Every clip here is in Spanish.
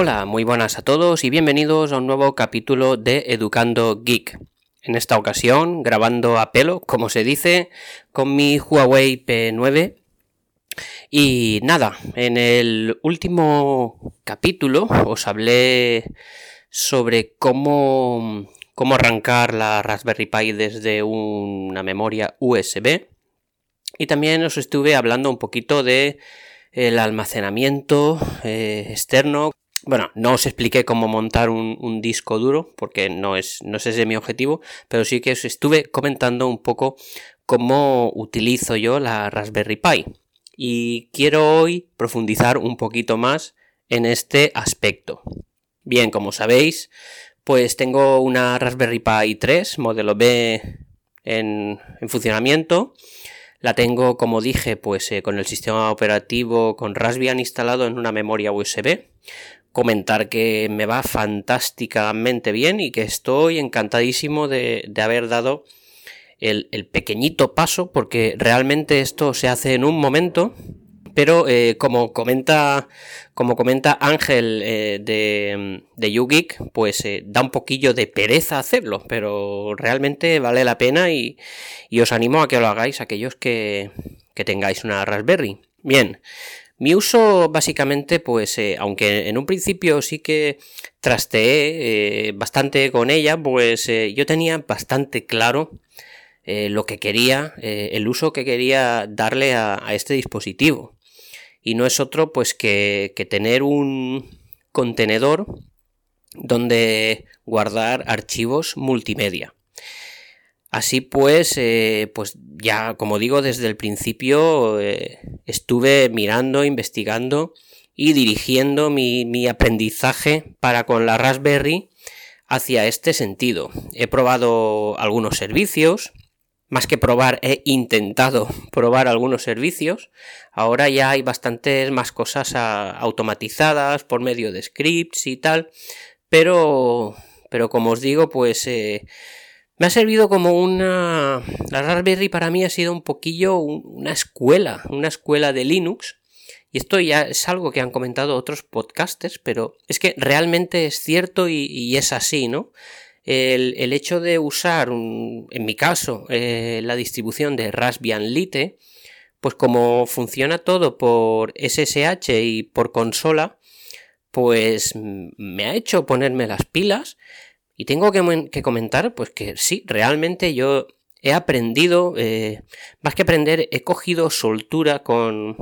Hola, muy buenas a todos y bienvenidos a un nuevo capítulo de Educando Geek. En esta ocasión, grabando a pelo, como se dice, con mi Huawei P9. Y nada, en el último capítulo os hablé sobre cómo, cómo arrancar la Raspberry Pi desde una memoria USB. Y también os estuve hablando un poquito de el almacenamiento eh, externo. Bueno, no os expliqué cómo montar un, disco duro, porque no es, no es ese mi objetivo, pero sí que os estuve comentando un poco cómo utilizo yo la Raspberry Pi. Y quiero hoy profundizar un poquito más en este aspecto. Bien, como sabéis, pues tengo una Raspberry Pi 3, modelo B en, en funcionamiento. La tengo, como dije, pues eh, con el sistema operativo con Raspbian instalado en una memoria USB. Comentar que me va fantásticamente bien y que estoy encantadísimo de, haber dado el, el, pequeñito paso porque realmente esto se hace en un momento pero eh, como comenta como comenta Ángel eh, de, de YouGeek, pues eh, da un poquillo de pereza hacerlo, pero realmente vale la pena y, os animo a que lo hagáis aquellos que, que tengáis una Raspberry. Bien, mi uso básicamente, pues aunque en un principio sí que trasteé bastante con ella, pues yo tenía bastante claro lo que quería, el uso que quería darle a este dispositivo y no es otro pues que, tener un contenedor donde guardar archivos multimedia. Así pues, eh, pues ya como digo desde el principio eh, estuve mirando, investigando y dirigiendo mi, mi, aprendizaje para con la Raspberry hacia este sentido. He probado algunos servicios, más que probar, he intentado probar algunos servicios. Ahora ya hay bastantes más cosas automatizadas por medio de scripts y tal. Pero, pero como os digo, pues eh, me ha servido como una... La Raspberry para mí ha sido un poquillo una escuela, una escuela de Linux. Y esto ya es algo que han comentado otros podcasters, pero es que realmente es cierto y, es así, ¿no? el, hecho de usar, en mi caso, eh, la distribución de Raspbian Lite, pues como funciona todo por SSH y por consola, pues me ha hecho ponerme las pilas y tengo que, comentar pues que sí, realmente yo he aprendido, eh, más que aprender, he cogido soltura con,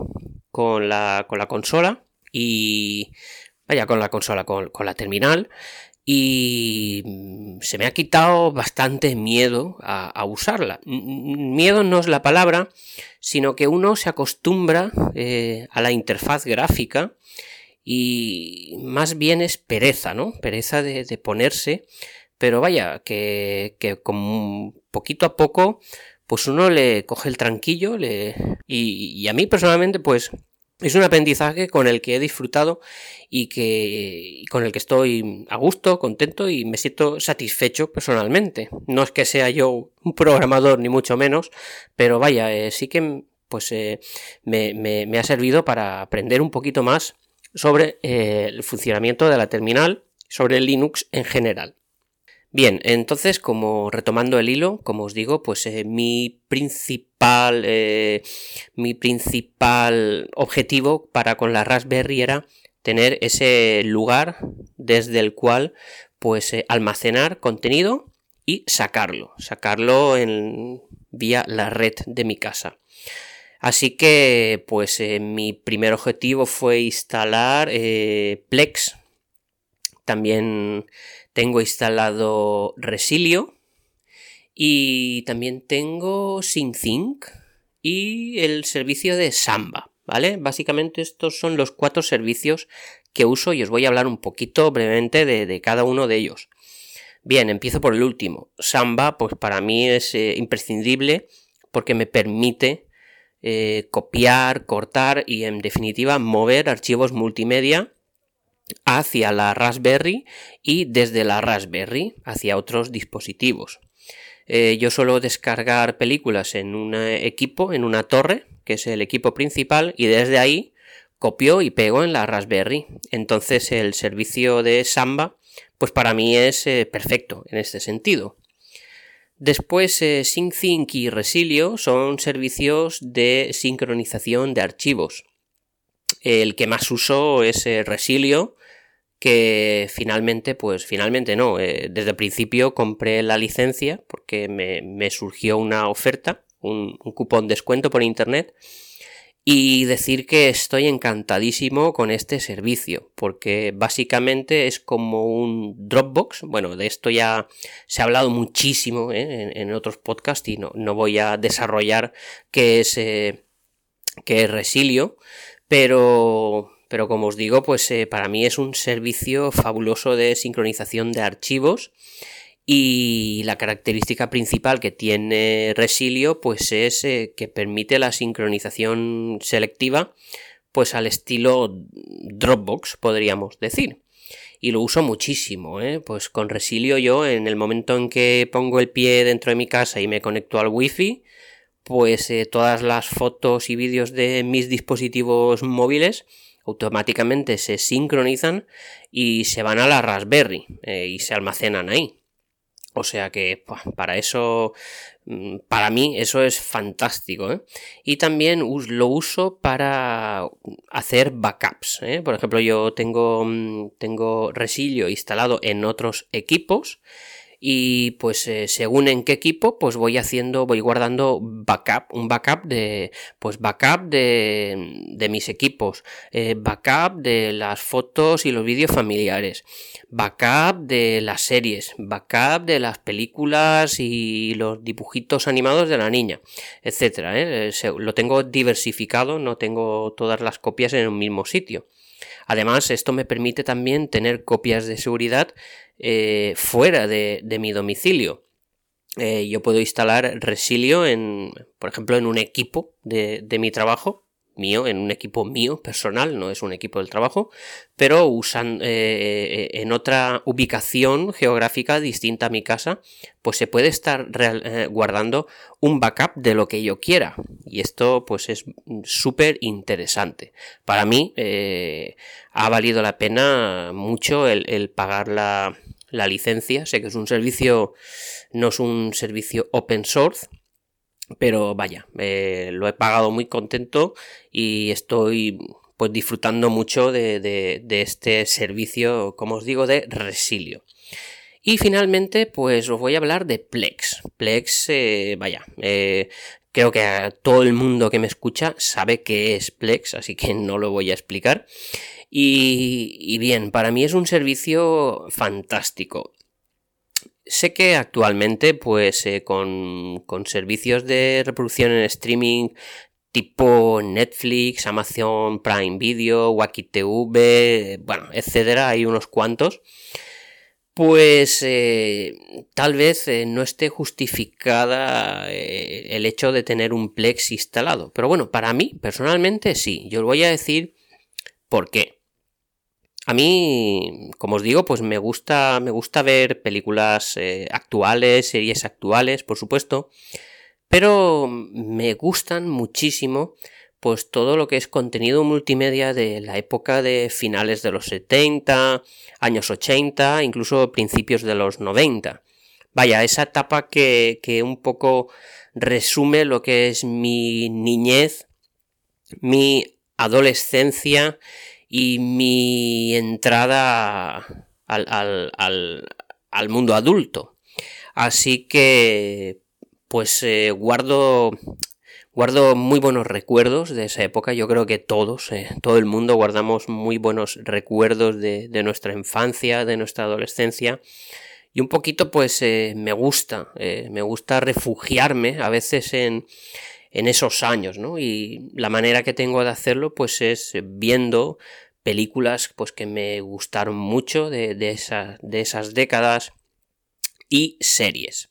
con, la, con la consola y... Vaya, con la consola, con, la terminal y se me ha quitado bastante miedo a, usarla. Miedo no es la palabra, sino que uno se acostumbra eh, a la interfaz gráfica y más bien es pereza, ¿no? Pereza de, ponerse, pero vaya, que, que con poquito a poco, pues uno le coge el tranquillo y, y a mí personalmente, pues es un aprendizaje con el que he disfrutado y que con el que estoy a gusto, contento y me siento satisfecho personalmente. No es que sea yo un programador ni mucho menos, pero vaya, eh, sí que pues eh, me, ha servido para aprender un poquito más sobre eh, el funcionamiento de la terminal, sobre Linux en general. Bien, entonces, como retomando el hilo, como os digo, pues eh, mi principal. Eh, mi principal objetivo para con la Raspberry era tener ese lugar desde el cual pues almacenar contenido y sacarlo. Sacarlo en, vía la red de mi casa. Así que, pues mi primer objetivo fue instalar Plex. También tengo instalado Resilio y también tengo SyncThink y el servicio de Samba, ¿vale? Básicamente estos son los cuatro servicios que uso y os voy a hablar un poquito brevemente de, cada uno de ellos. Bien, empiezo por el último. Samba, pues para mí es eh, imprescindible porque me permite eh, copiar, cortar y en definitiva mover archivos multimedia hacia la Raspberry y desde la Raspberry hacia otros dispositivos. Eh, yo suelo descargar películas en un equipo, en una torre, que es el equipo principal, y desde ahí copio y pego en la Raspberry. Entonces el servicio de Samba, pues para mí es eh, perfecto en este sentido. Después, eh, y Resilio son servicios de sincronización de archivos. El que más uso es eh, Resilio, que finalmente, pues finalmente no, desde el principio compré la licencia porque me, surgió una oferta, un cupón descuento por internet y decir que estoy encantadísimo con este servicio, porque básicamente es como un Dropbox. Bueno, de esto ya se ha hablado muchísimo ¿eh? en, otros podcasts y no, no, voy a desarrollar qué es, eh, es Resilio, pero, pero como os digo, pues eh, para mí es un servicio fabuloso de sincronización de archivos y la característica principal que tiene Resilio pues es eh, que permite la sincronización selectiva pues al estilo Dropbox podríamos decir y lo uso muchísimo ¿eh? pues con Resilio yo en el momento en que pongo el pie dentro de mi casa y me conecto al wifi pues eh, todas las fotos y vídeos de mis dispositivos móviles automáticamente se sincronizan y se van a la Raspberry y se almacenan ahí o sea que para eso, mm, para mí eso es fantástico. ¿eh? Y también lo uso para hacer backups. ¿eh? Por ejemplo, yo tengo, mm, tengo Resilio instalado en otros equipos y pues eh, según en qué equipo pues voy haciendo voy guardando backup un backup de pues backup de, de mis equipos eh, backup de las fotos y los vídeos familiares backup de las series backup de las películas y los dibujitos animados de la niña etcétera ¿eh? lo tengo diversificado no tengo todas las copias en un mismo sitio Además, esto me permite también tener copias de seguridad eh, fuera de, mi domicilio. Eh, yo puedo instalar Resilio en, por ejemplo, en un equipo de, de mi trabajo mío, en un equipo mío personal, no es un equipo del trabajo, pero usan eh, eh, en otra ubicación geográfica distinta a mi casa, pues se puede estar eh, guardando un backup de lo que yo quiera. Y esto pues es súper interesante. Para mí ha valido la pena mucho el, pagar la, la licencia. Sé que es un servicio, no es un servicio open source, pero vaya, eh, lo he pagado muy contento y estoy pues disfrutando mucho de, este servicio, como os digo, de Resilio. Y finalmente, pues os voy a hablar de Plex. Plex, eh, vaya, eh, creo que todo el mundo que me escucha sabe qué es Plex, así que no lo voy a explicar. y bien, para mí es un servicio fantástico. Sé que actualmente, pues eh, con, servicios de reproducción en streaming tipo Netflix, Amazon Prime Video, Wacky TV, bueno, etcétera, hay unos cuantos. Pues eh, tal vez eh, no esté justificada el hecho de tener un Plex instalado. Pero bueno, para mí, personalmente, sí. Yo os voy a decir por qué. A mí, como os digo, pues me gusta, me gusta ver películas eh, actuales, series actuales, por supuesto, pero me gustan muchísimo pues todo lo que es contenido multimedia de la época de finales de los 70, años 80, incluso principios de los 90. Vaya, esa etapa que, que un poco resume lo que es mi niñez, mi adolescencia y mi entrada al, mundo adulto. Así que, pues eh, guardo, guardo muy buenos recuerdos de esa época. Yo creo que todos, eh, todo el mundo guardamos muy buenos recuerdos de, nuestra infancia, de nuestra adolescencia. Y un poquito, pues, eh, me gusta, me gusta refugiarme a veces en, en esos años, ¿no? Y la manera que tengo de hacerlo, pues es viendo películas pues, que me gustaron mucho de, de, de esas décadas y series.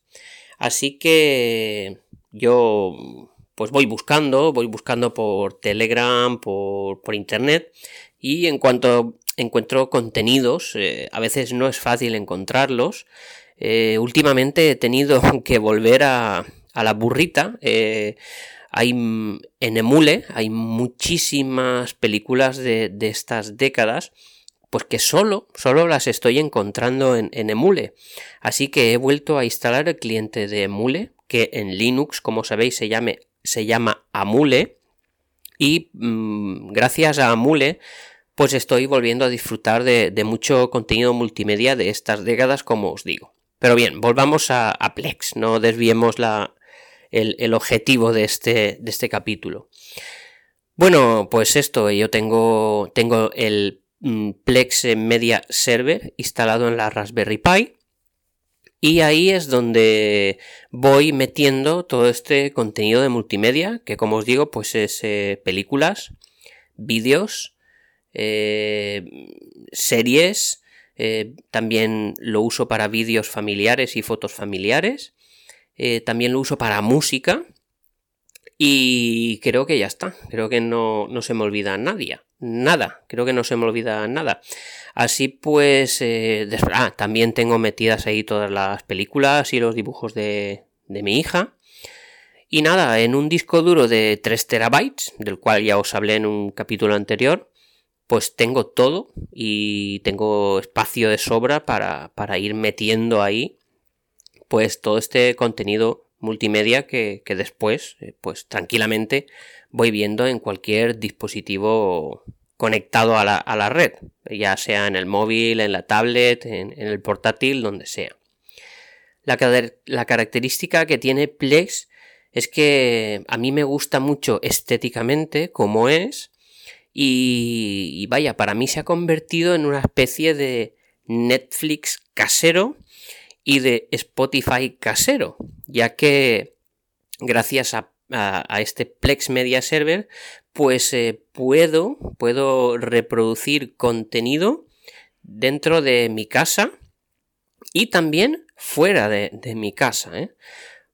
Así que yo pues voy buscando, voy buscando por Telegram, por, por internet y en cuanto encuentro contenidos, eh, a veces no es fácil encontrarlos. Eh, últimamente he tenido que volver a, a la burrita. Eh, Hay en Emule, hay muchísimas películas de, de estas décadas pues que solo, solo las estoy encontrando en, Emule. Así que he vuelto a instalar el cliente de Emule, que en Linux, como sabéis, se, se llama Amule. Y mm, gracias a Amule, pues estoy volviendo a disfrutar de, mucho contenido multimedia de estas décadas, como os digo. Pero bien, volvamos a, Plex, no desviemos la, el, el, objetivo de este, de este capítulo. Bueno, pues esto, yo tengo, tengo el Mm, Plex Media Server instalado en la Raspberry Pi. Y ahí es donde voy metiendo todo este contenido de multimedia, que como os digo, pues es eh, películas, vídeos, eh, series, eh, también lo uso para vídeos familiares y fotos familiares, también lo uso para música, y creo que ya está, creo que no, no se me olvida nadie nada, creo que no se me olvida nada. Así pues, eh, ah, también tengo metidas ahí todas las películas y los dibujos de, de mi hija. Y nada, en un disco duro de 3 terabytes, del cual ya os hablé en un capítulo anterior, pues tengo todo y tengo espacio de sobra para, para ir metiendo ahí pues todo este contenido multimedia que, que después, eh, pues tranquilamente voy viendo en cualquier dispositivo conectado a la, red, ya sea en el móvil, en la tablet, en, el portátil, donde sea. La, la, característica que tiene Plex es que a mí me gusta mucho estéticamente como es y, y vaya, para mí se ha convertido en una especie de Netflix casero y de Spotify casero, ya que gracias a a, este Plex Media Server, pues eh, puedo, puedo reproducir contenido dentro de mi casa y también fuera de, mi casa. ¿eh?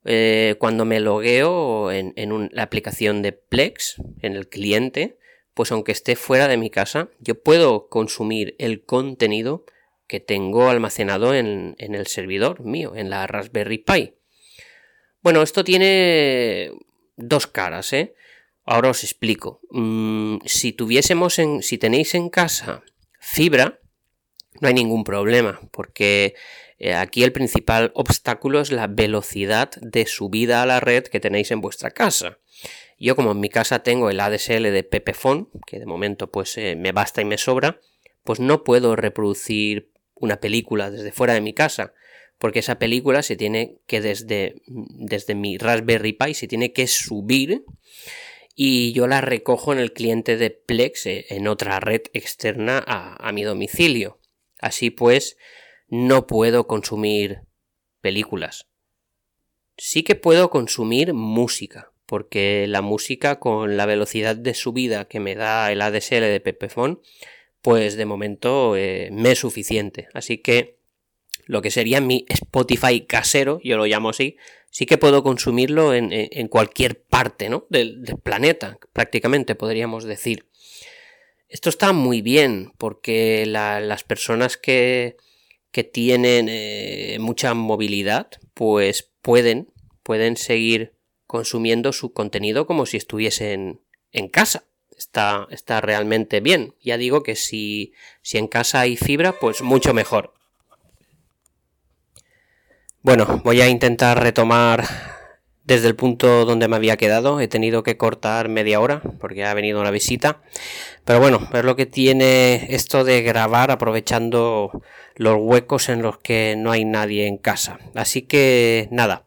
Eh, cuando me logueo en, la aplicación de Plex, en el cliente, pues aunque esté fuera de mi casa, yo puedo consumir el contenido que tengo almacenado en, en el servidor mío, en la Raspberry Pi. Bueno, esto tiene dos caras, ¿eh? Ahora os explico. Mm, si tuviésemos en. Si tenéis en casa fibra, no hay ningún problema, porque eh, aquí el principal obstáculo es la velocidad de subida a la red que tenéis en vuestra casa. Yo, como en mi casa tengo el ADSL de Pepefon, que de momento pues eh, me basta y me sobra, pues no puedo reproducir una película desde fuera de mi casa porque esa película se tiene que desde, desde mi Raspberry Pi se tiene que subir y yo la recojo en el cliente de Plex eh, en otra red externa a, mi domicilio. Así pues, no puedo consumir películas. Sí que puedo consumir música, porque la música con la velocidad de subida que me da el ADSL de Pepephone, pues de momento eh, me es suficiente. Así que lo que sería mi Spotify casero, yo lo llamo así, sí que puedo consumirlo en, cualquier parte ¿no? del, planeta, prácticamente podríamos decir. Esto está muy bien porque las personas que, que tienen eh, mucha movilidad, pues pueden, pueden seguir consumiendo su contenido como si estuviesen en casa. Está, está realmente bien. Ya digo que si, si en casa hay fibra, pues mucho mejor. Bueno, voy a intentar retomar desde el punto donde me había quedado. He tenido que cortar media hora porque ha venido una visita. Pero bueno, es lo que tiene esto de grabar aprovechando los huecos en los que no hay nadie en casa. Así que nada.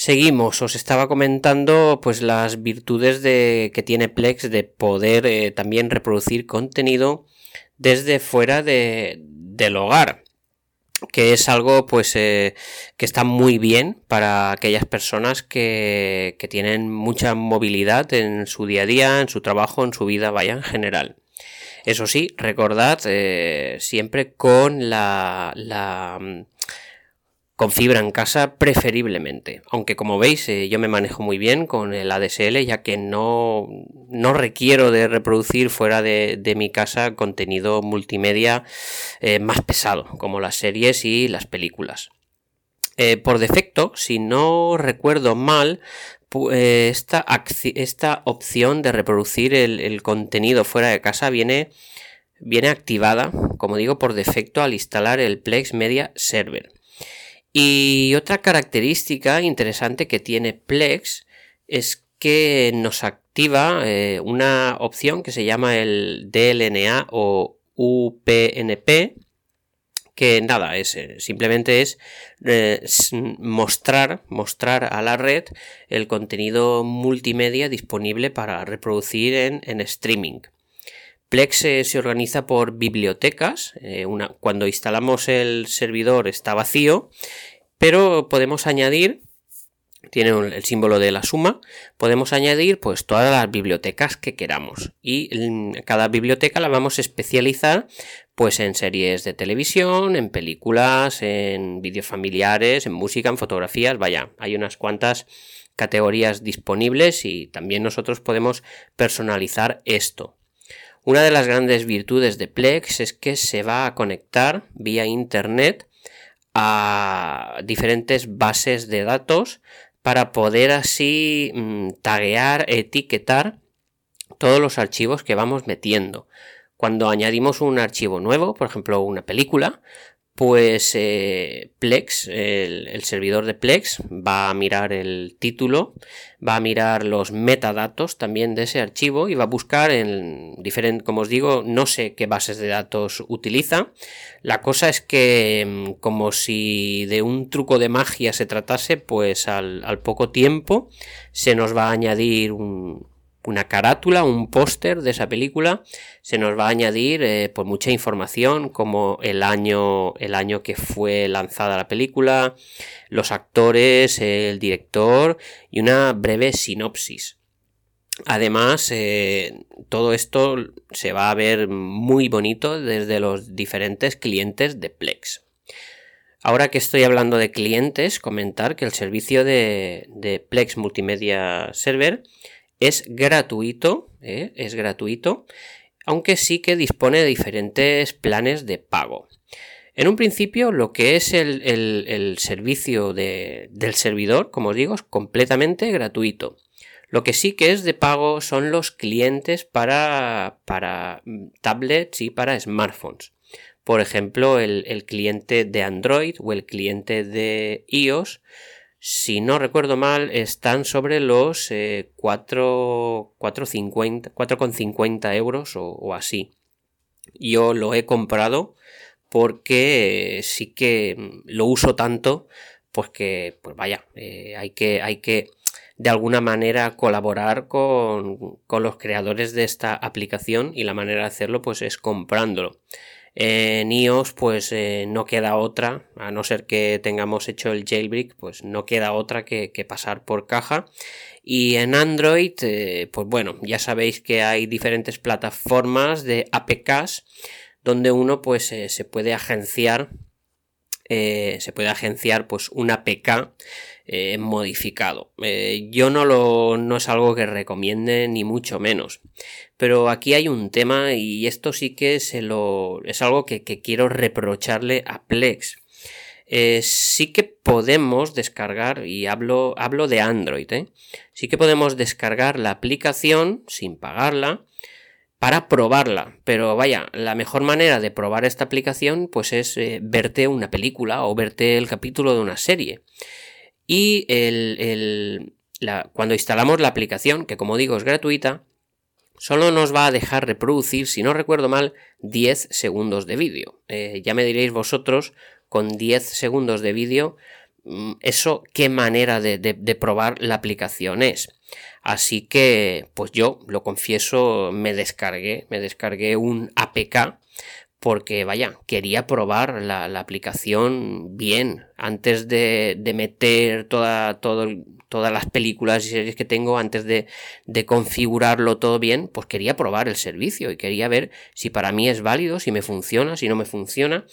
Seguimos, os estaba comentando pues las virtudes de, que tiene Plex de poder eh, también reproducir contenido desde fuera de, del hogar que es algo pues eh, que está muy bien para aquellas personas que, que, tienen mucha movilidad en su día a día, en su trabajo, en su vida, vaya en general. Eso sí, recordad eh, siempre con la, la con fibra en casa preferiblemente. Aunque como veis eh, yo me manejo muy bien con el ADSL ya que no, no requiero de reproducir fuera de, mi casa contenido multimedia eh, más pesado como las series y las películas. Eh, por defecto, si no recuerdo mal, esta, esta, opción de reproducir el, contenido fuera de casa viene, viene activada, como digo, por defecto al instalar el Plex Media Server. Y otra característica interesante que tiene Plex es que nos activa eh, una opción que se llama el DLNA o UPnP, que nada, es, eh, simplemente es eh, mostrar, mostrar a la red el contenido multimedia disponible para reproducir en, streaming. Plex se organiza por bibliotecas. cuando instalamos el servidor está vacío, pero podemos añadir tiene el símbolo de la suma, podemos añadir pues todas las bibliotecas que queramos y cada biblioteca la vamos a especializar pues en series de televisión, en películas, en vídeos familiares, en música, en fotografías, vaya, hay unas cuantas categorías disponibles y también nosotros podemos personalizar esto. Una de las grandes virtudes de Plex es que se va a conectar vía internet a diferentes bases de datos para poder así mm, taguear, etiquetar todos los archivos que vamos metiendo. Cuando añadimos un archivo nuevo, por ejemplo una película, pues eh, Plex, el, servidor de Plex, va a mirar el título, va a mirar los metadatos también de ese archivo y va a buscar en diferentes, como os digo, no sé qué bases de datos utiliza. La cosa es que, mm, como si de un truco de magia se tratase, pues al poco tiempo se nos va a añadir un, una carátula, un póster de esa película, se nos va a añadir eh, pues mucha información como el año, el año que fue lanzada la película, los actores, el director y una breve sinopsis. Además, eh, todo esto se va a ver muy bonito desde los diferentes clientes de Plex. Ahora que estoy hablando de clientes, comentar que el servicio de, de Plex Multimedia Server es gratuito, ¿eh? es gratuito, aunque sí que dispone de diferentes planes de pago. En un principio, lo que es el, servicio del servidor, como os digo, es completamente gratuito. Lo que sí que es de pago son los clientes para, para tablets y para smartphones. Por ejemplo, el cliente de Android o el cliente de iOS si no recuerdo mal, están sobre los 4,50 euros o, así. Yo lo he comprado porque sí que lo uso tanto, pues que, pues vaya, eh, hay, que, hay que de alguna manera colaborar con, con los creadores de esta aplicación y la manera de hacerlo pues es comprándolo. En iOS pues eh, no queda otra, a no ser que tengamos hecho el jailbreak, pues no queda otra que, pasar por caja. Y en Android, eh, pues bueno, ya sabéis que hay diferentes plataformas de APKs donde uno pues eh, se puede agenciar se puede agenciar pues un APK modificado. yo no lo no es algo que recomiende ni mucho menos. Pero aquí hay un tema y esto sí que se lo, es algo que, quiero reprocharle a Plex. Eh, sí que podemos descargar, y hablo, hablo de Android, ¿eh? sí que podemos descargar la aplicación sin pagarla para probarla. Pero vaya, la mejor manera de probar esta aplicación pues es eh, verte una película o verte el capítulo de una serie. Y el, cuando instalamos la aplicación, que como digo es gratuita, solo nos va a dejar reproducir, si no recuerdo mal, 10 segundos de vídeo. Eh, ya me diréis vosotros, con 10 segundos de vídeo, mm, eso qué manera de, de, probar la aplicación es. Así que, pues yo, lo confieso, me descargué, me descargué un APK porque vaya, quería probar la, aplicación bien antes de, meter toda, todas las películas y series que tengo, antes de, de, configurarlo todo bien, pues quería probar el servicio y quería ver si para mí es válido, si me funciona, si no me funciona.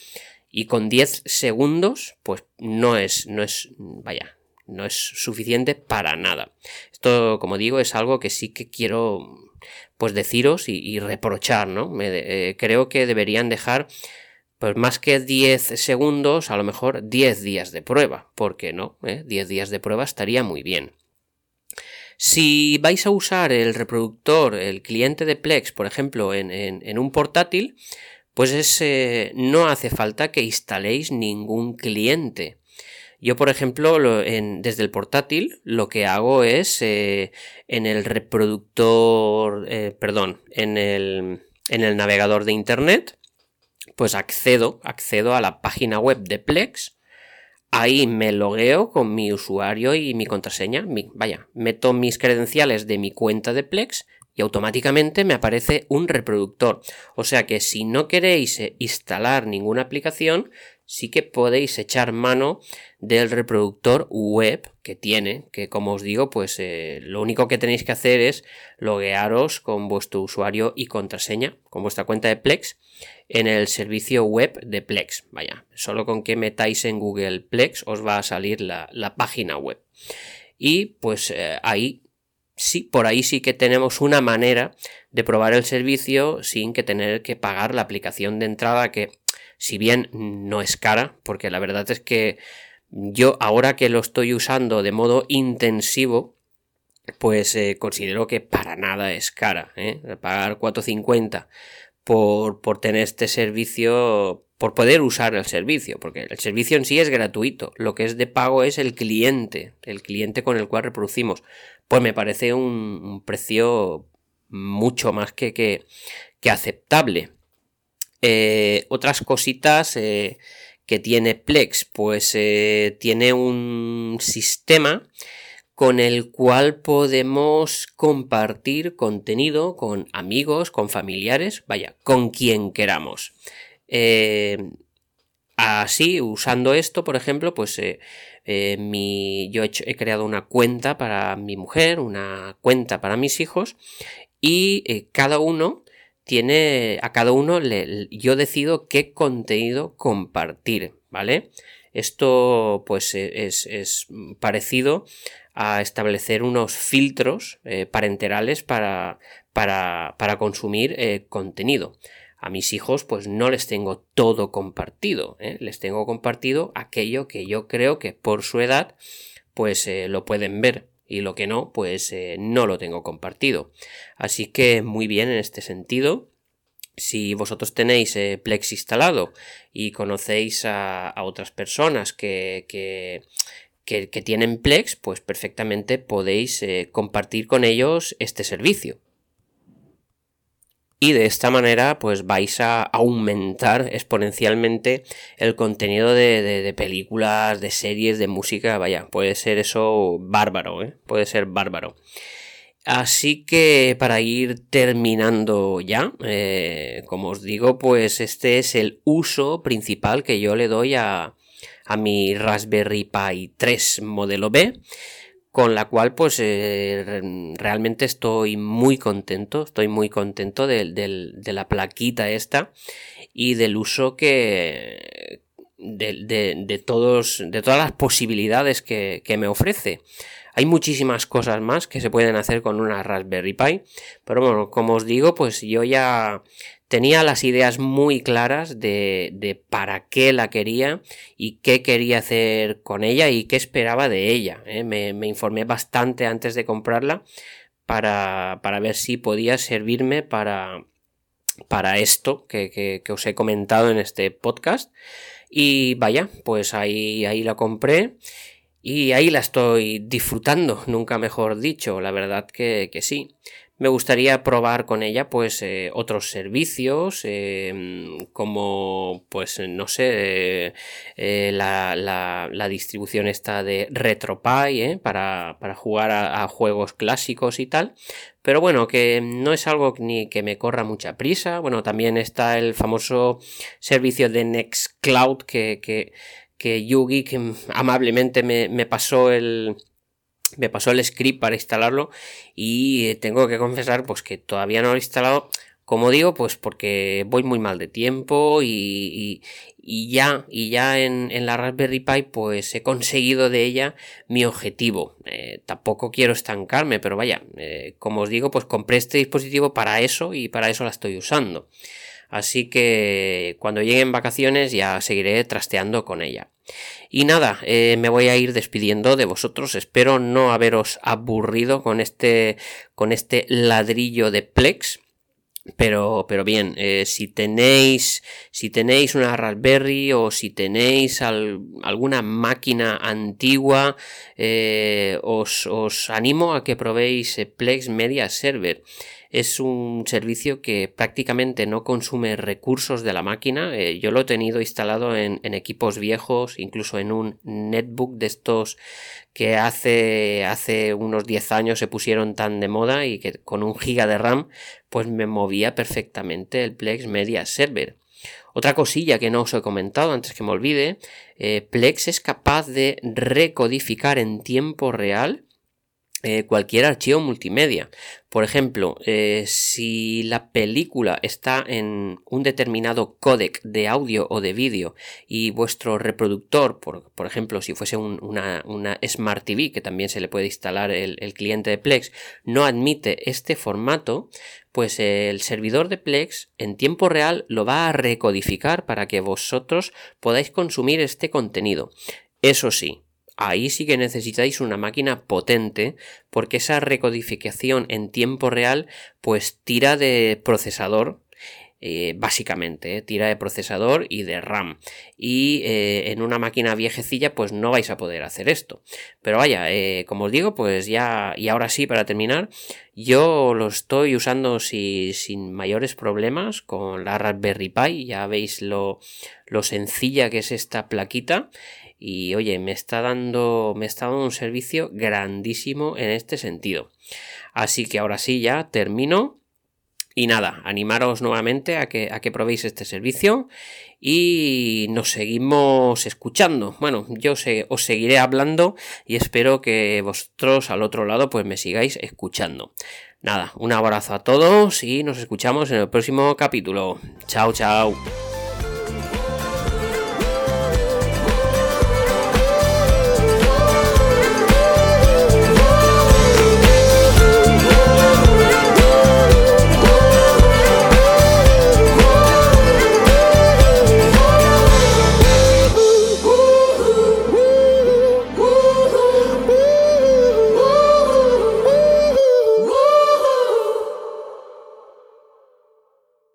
Y con 10 segundos, pues no es, no es, vaya, no es suficiente para nada. Esto, como digo, es algo que sí que quiero pues deciros y, reprochar, ¿no? Me, eh, creo que deberían dejar pues más que 10 segundos, a lo mejor 10 días de prueba, porque no, 10 ¿eh? días de prueba estaría muy bien. Si vais a usar el reproductor, el cliente de Plex, por ejemplo, en, un portátil, pues es, no hace falta que instaléis ningún cliente. Yo, por ejemplo, desde el portátil lo que hago es eh, en el reproductor, eh, perdón, en el, en el navegador de Internet, pues accedo, accedo a la página web de Plex Ahí me logueo con mi usuario y mi contraseña. vaya, meto mis credenciales de mi cuenta de Plex y automáticamente me aparece un reproductor. O sea que si no queréis eh, instalar ninguna aplicación, sí que podéis echar mano del reproductor web que tiene, que como os digo, pues eh, lo único que tenéis que hacer es loguearos con vuestro usuario y contraseña, con vuestra cuenta de Plex, en el servicio web de Plex. Vaya, solo con que metáis en Google Plex os va a salir la, página web. Y pues eh, ahí sí, por ahí sí que tenemos una manera de probar el servicio sin que tener que pagar la aplicación de entrada que si bien no es cara, porque la verdad es que yo ahora que lo estoy usando de modo intensivo, pues eh, considero que para nada es cara. ¿eh? Pagar 4.50 por, por tener este servicio, por poder usar el servicio, porque el servicio en sí es gratuito. Lo que es de pago es el cliente, el cliente con el cual reproducimos. Pues me parece un, precio mucho más que, que, que aceptable. Eh, otras cositas eh, que tiene Plex, pues eh, tiene un sistema con el cual podemos compartir contenido con amigos, con familiares, vaya, con quien queramos. así, usando esto, por ejemplo, pues mi, yo he, creado una cuenta para mi mujer, una cuenta para mis hijos, y cada uno tiene a cada uno yo decido qué contenido compartir, ¿vale? Esto pues e, es, parecido a establecer unos filtros eh, parenterales para, para, para consumir eh, contenido. A mis hijos pues no les tengo todo compartido, ¿eh? les tengo compartido aquello que yo creo que por su edad pues lo pueden ver y lo que no, pues eh, no lo tengo compartido. Así que muy bien en este sentido. Si vosotros tenéis eh, Plex instalado y conocéis a, otras personas que, que, que, tienen Plex, pues perfectamente podéis eh, compartir con ellos este servicio y de esta manera pues vais a aumentar exponencialmente el contenido de, películas, de series, de música, vaya, puede ser eso bárbaro, ¿eh? puede ser bárbaro. Así que para ir terminando ya, eh, como os digo, pues este es el uso principal que yo le doy a, a mi Raspberry Pi 3 modelo B con la cual pues eh, realmente estoy muy contento, estoy muy contento de, la plaquita esta y del uso que de, todos, de todas las posibilidades que, que, me ofrece. Hay muchísimas cosas más que se pueden hacer con una Raspberry Pi, pero bueno, como os digo, pues yo ya tenía las ideas muy claras de, para qué la quería y qué quería hacer con ella y qué esperaba de ella. ¿eh? Me, informé bastante antes de comprarla para, ver si podía servirme para, para esto que, os he comentado en este podcast. Y vaya, pues ahí, ahí la compré. Y ahí la estoy disfrutando, nunca mejor dicho, la verdad que, que sí me gustaría probar con ella pues eh, otros servicios em, como pues no sé eh, la, la, distribución esta de RetroPie ¿eh? para, para, jugar a, juegos clásicos y tal pero bueno que no es algo ni que me corra mucha prisa bueno también está el famoso servicio de Nextcloud que, que, que Yugi que amablemente me, me pasó el me pasó el script para instalarlo y eh, tengo que confesar pues que todavía no lo he instalado. Como digo pues porque voy muy mal de tiempo y, y, ya y ya en, en, la Raspberry Pi pues he conseguido de ella mi objetivo. Eh, tampoco quiero estancarme pero vaya eh, como os digo pues compré este dispositivo para eso y para eso la estoy usando. Así que cuando lleguen vacaciones ya seguiré trasteando con ella. Y nada, eh, me voy a ir despidiendo de vosotros. Espero no haberos aburrido con este, con este ladrillo de Plex. Pero, pero bien, eh, si tenéis, si tenéis una Raspberry o si tenéis alguna máquina antigua, eh, os, os, animo a que probéis Plex Media Server es un servicio que prácticamente no consume recursos de la máquina. Eh, yo lo he tenido instalado en, equipos viejos, incluso en un netbook de estos que hace, hace unos 10 años se pusieron tan de moda y que con un giga de RAM pues me movía perfectamente el Plex Media Server. Otra cosilla que no os he comentado antes que me olvide, eh, Plex es capaz de recodificar en tiempo real eh, cualquier archivo multimedia. Por ejemplo, eh, si la película está en un determinado códec de audio o de vídeo y vuestro reproductor, por, ejemplo, si fuese una, Smart TV, que también se le puede instalar el cliente de Plex, no admite este formato, pues el servidor de Plex en tiempo real lo va a recodificar para que vosotros podáis consumir este contenido. Eso sí, ahí sí que necesitáis una máquina potente porque esa recodificación en tiempo real pues tira de procesador eh, básicamente, eh, tira de procesador y de RAM. Y eh, en una máquina viejecilla, pues no vais a poder hacer esto. Pero vaya, como os digo, pues ya, y ahora sí, para terminar, yo lo estoy usando sin mayores problemas con la Raspberry Pi. Ya veis lo, lo sencilla que es esta plaquita y oye, me está dando, me está dando un servicio grandísimo en este sentido. Así que ahora sí, ya termino. Y nada, animaros nuevamente a que, a que probéis este servicio y nos seguimos escuchando. Bueno, yo os seguiré hablando y espero que vosotros al otro lado pues me sigáis escuchando. Nada, un abrazo a todos y nos escuchamos en el próximo capítulo. Chao, chao.